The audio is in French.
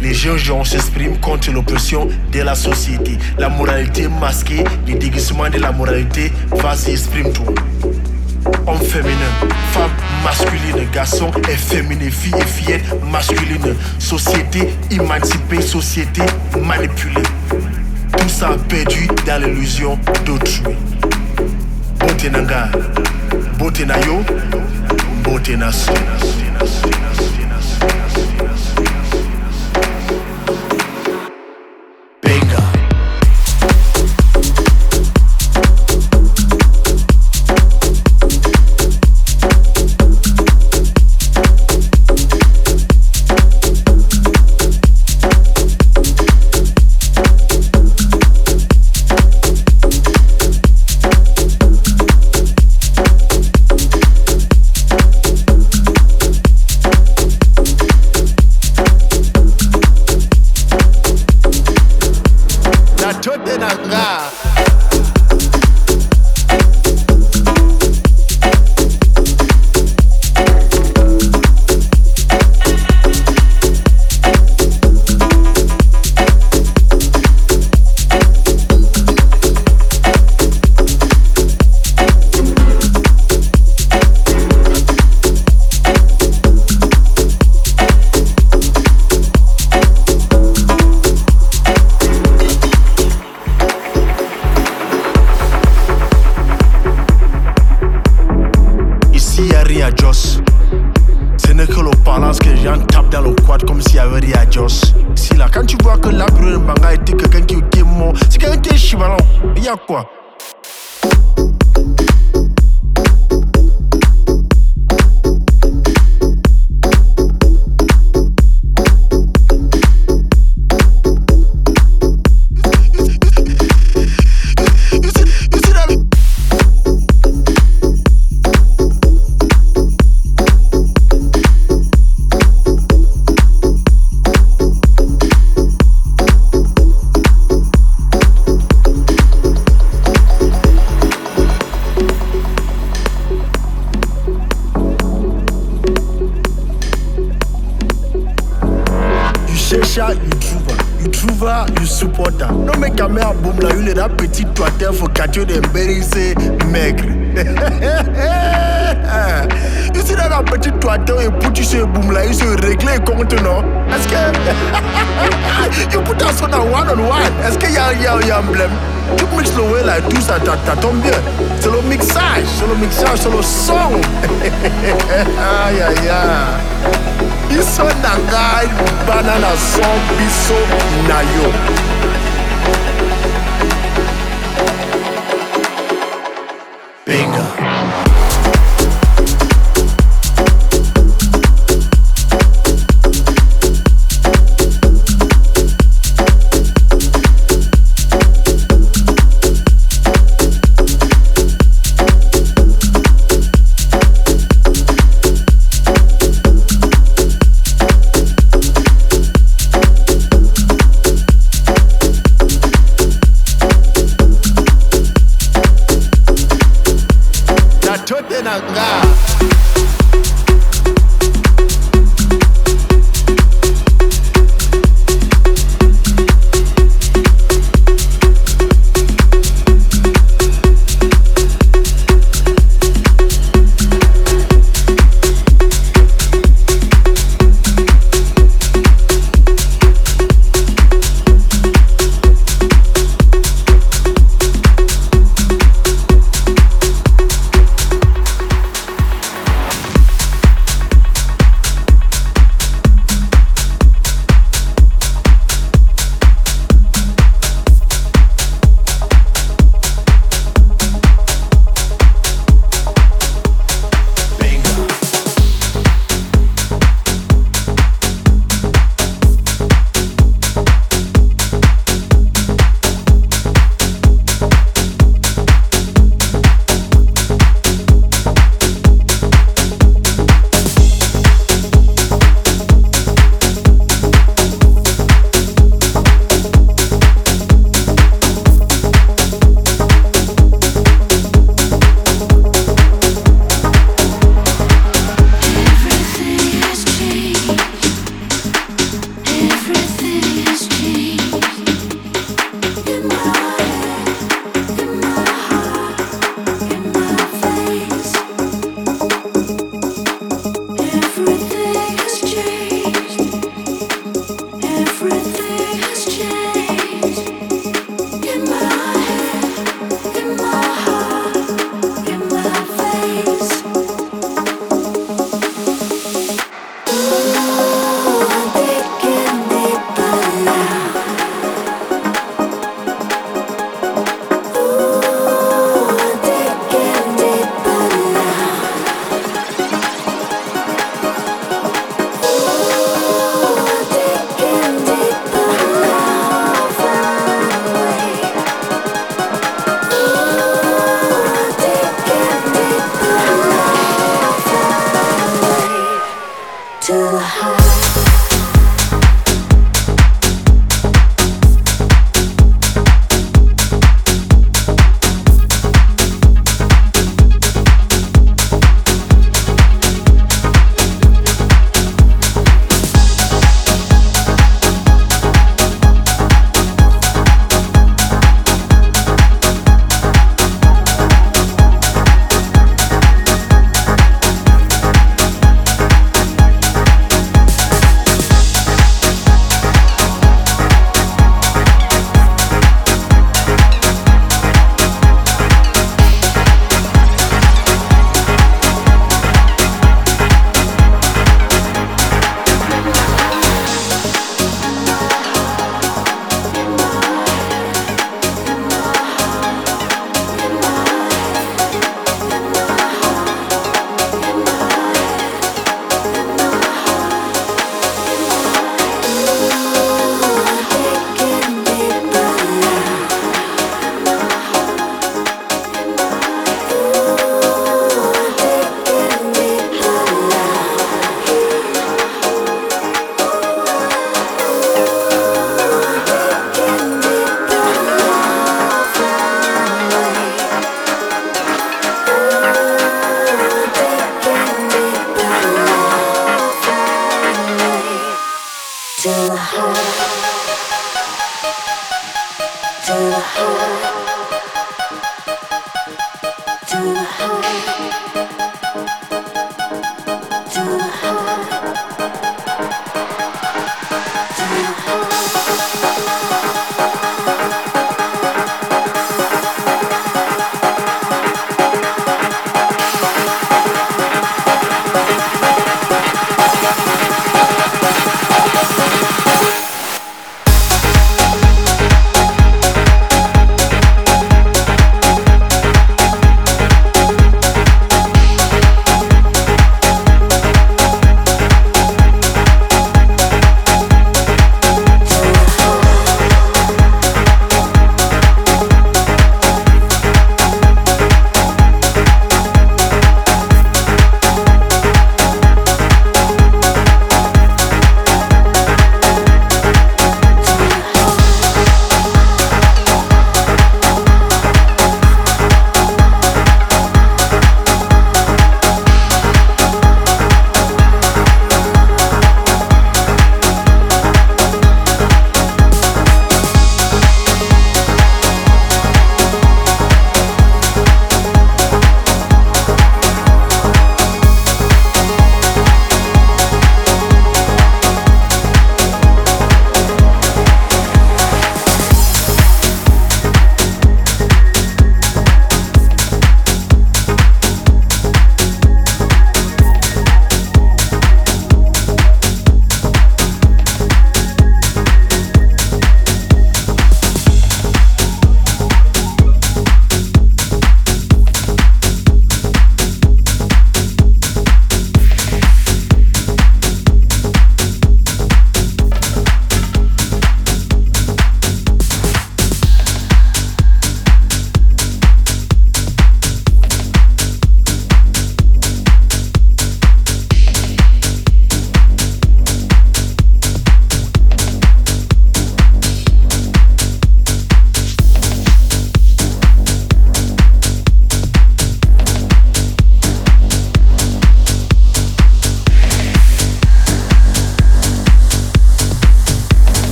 Les jeunes gens s'expriment contre l'oppression de la société. La moralité masquée, les déguisements de la moralité, vas-y, exprime-toi. Homme féminin, femme masculine, garçon efféminé, fille et fillette masculine, société émancipée, société manipulée. Tout ça perdu dans l'illusion d'autrui. Botenanga, Botenayo, Botenaso.